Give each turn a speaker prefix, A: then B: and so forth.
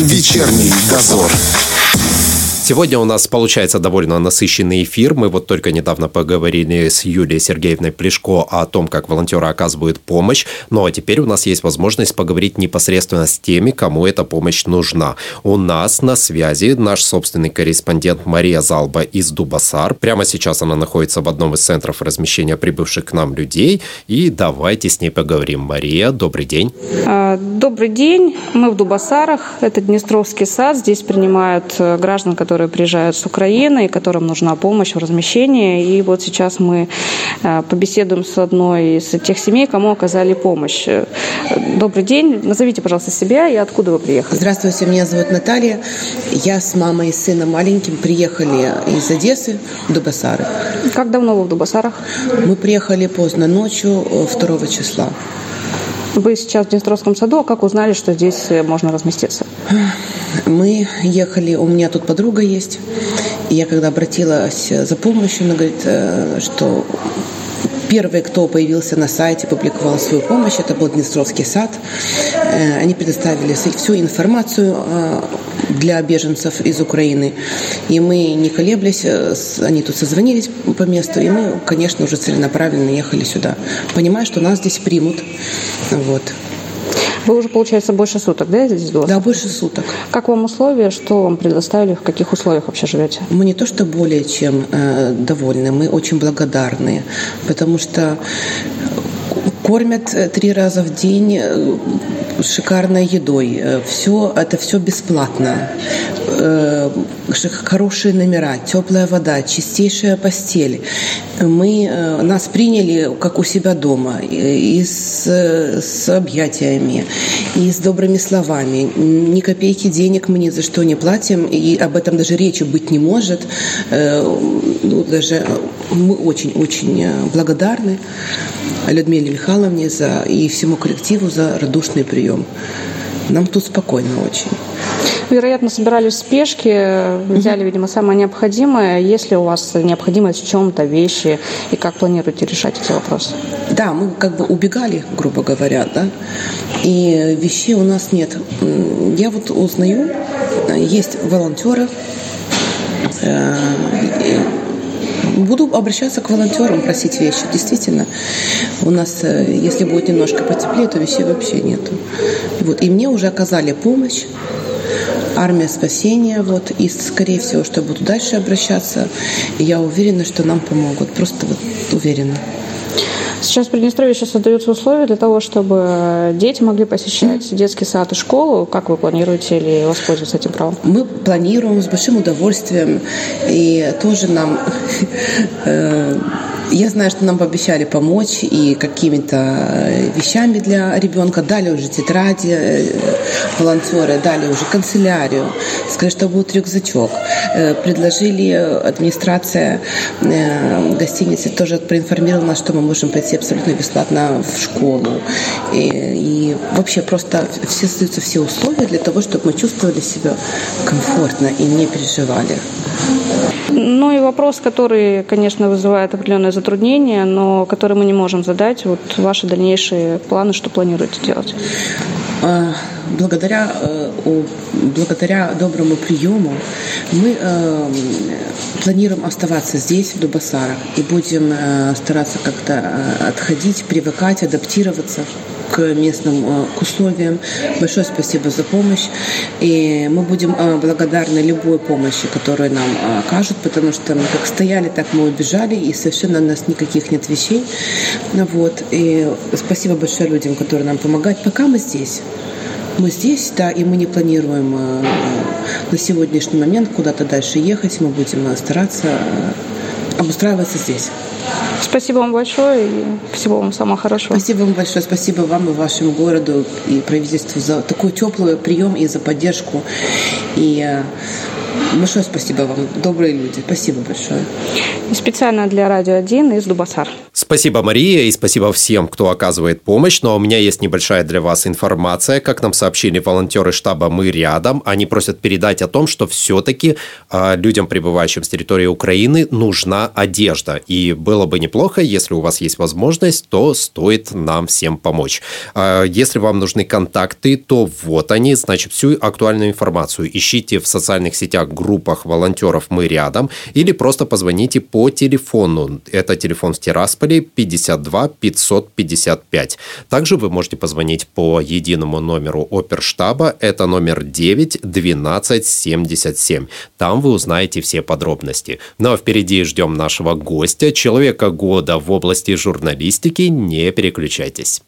A: Вечерний дозор.
B: Сегодня у нас получается довольно насыщенный эфир. Мы вот только недавно поговорили с Юлией Сергеевной Плешко о том, как волонтеры оказывают помощь. Ну а теперь у нас есть возможность поговорить непосредственно с теми, кому эта помощь нужна. У нас на связи наш собственный корреспондент Мария Залба из Дубасар. Прямо сейчас она находится в одном из центров размещения прибывших к нам людей. И давайте с ней поговорим. Мария, добрый день.
C: А, добрый день. Мы в Дубасарах. Это Днестровский сад. Здесь принимают э, граждан, которые которые приезжают с Украины и которым нужна помощь в размещении. И вот сейчас мы э, побеседуем с одной из тех семей, кому оказали помощь. Добрый день. Назовите, пожалуйста, себя и откуда вы приехали.
D: Здравствуйте, меня зовут Наталья. Я с мамой и сыном маленьким приехали из Одессы в Дубасары.
C: Как давно вы в Дубасарах?
D: Мы приехали поздно ночью, 2 э, числа.
C: Вы сейчас в Днестровском саду, а как узнали, что здесь э, можно разместиться?
D: Мы ехали, у меня тут подруга есть, и я когда обратилась за помощью, она говорит, э, что Первый, кто появился на сайте, публиковал свою помощь, это был Днестровский сад. Э, они предоставили всю информацию э, для беженцев из Украины. И мы, не колеблясь, они тут созвонились по месту, и мы, конечно, уже целенаправленно ехали сюда, понимая, что нас здесь примут. Вот.
C: Вы уже, получается, больше суток, да, здесь было?
D: Да, больше суток.
C: Как вам условия, что вам предоставили, в каких условиях вообще живете?
D: Мы не то что более чем э, довольны, мы очень благодарны, потому что кормят э, три раза в день э, шикарной едой. Э, все, это все бесплатно. Хорошие номера, теплая вода, чистейшая постель. Мы, нас приняли как у себя дома, и с, с объятиями, и с добрыми словами. Ни копейки денег мы ни за что не платим, и об этом даже речи быть не может. Ну, даже мы очень-очень благодарны Людмиле Михайловне за, и всему коллективу за радушный прием. Нам тут спокойно очень.
C: Вероятно, собирались в спешке, взяли, видимо, самое необходимое. Есть ли у вас необходимость в чем-то, вещи, и как планируете решать эти вопросы?
D: Да, мы как бы убегали, грубо говоря, да, и вещей у нас нет. Я вот узнаю, есть волонтеры, э, Буду обращаться к волонтерам, просить вещи. Действительно, у нас, э, если будет немножко потеплее, то вещей вообще нету. Вот. И мне уже оказали помощь армия спасения, вот, и, скорее всего, что буду дальше обращаться, я уверена, что нам помогут, просто вот уверена.
C: Сейчас в Приднестровье сейчас создаются условия для того, чтобы дети могли посещать детский сад и школу. Как вы планируете или воспользоваться этим правом?
D: Мы планируем с большим удовольствием. И тоже нам э, я знаю, что нам пообещали помочь и какими-то э, вещами для ребенка. Дали уже тетради э, волонтеры, дали уже канцелярию. Сказали, что будет рюкзачок. Э, предложили администрация гостиницы тоже проинформировала нас, что мы можем пойти абсолютно бесплатно в школу. И, и вообще просто все создаются все условия для того, чтобы мы чувствовали себя комфортно и не переживали.
C: Ну и вопрос, который, конечно, вызывает определенное затруднение, но который мы не можем задать. Вот ваши дальнейшие планы, что планируете делать?
D: Благодаря, э, благодаря доброму приему мы э, планируем оставаться здесь, в Дубасарах, и будем э, стараться как-то отходить, привыкать, адаптироваться к местным к условиям. Большое спасибо за помощь. И мы будем благодарны любой помощи, которую нам окажут, потому что мы как стояли, так мы убежали, и совершенно у нас никаких нет вещей. Вот. И спасибо большое людям, которые нам помогают. Пока мы здесь. Мы здесь, да, и мы не планируем на сегодняшний момент куда-то дальше ехать. Мы будем стараться обустраиваться здесь.
C: Спасибо вам большое и всего вам самого хорошего.
D: Спасибо вам большое. Спасибо вам и вашему городу и правительству за такой теплый прием и за поддержку. И э, большое спасибо вам, добрые люди. Спасибо большое.
C: И специально для Радио 1 из Дубасар.
B: Спасибо, Мария, и спасибо всем, кто оказывает помощь. Но у меня есть небольшая для вас информация. Как нам сообщили волонтеры штаба «Мы рядом», они просят передать о том, что все-таки э, людям, прибывающим с территории Украины, нужна одежда. И было бы неплохо, если у вас есть возможность, то стоит нам всем помочь. Э, если вам нужны контакты, то вот они. Значит, всю актуальную информацию ищите в социальных сетях, группах волонтеров «Мы рядом» или просто позвоните по телефону. Это телефон в Тирасполе 52 555. Также вы можете позвонить по единому номеру оперштаба. Это номер 9 12 77. Там вы узнаете все подробности. Ну а впереди ждем нашего гостя, человека года в области журналистики. Не переключайтесь.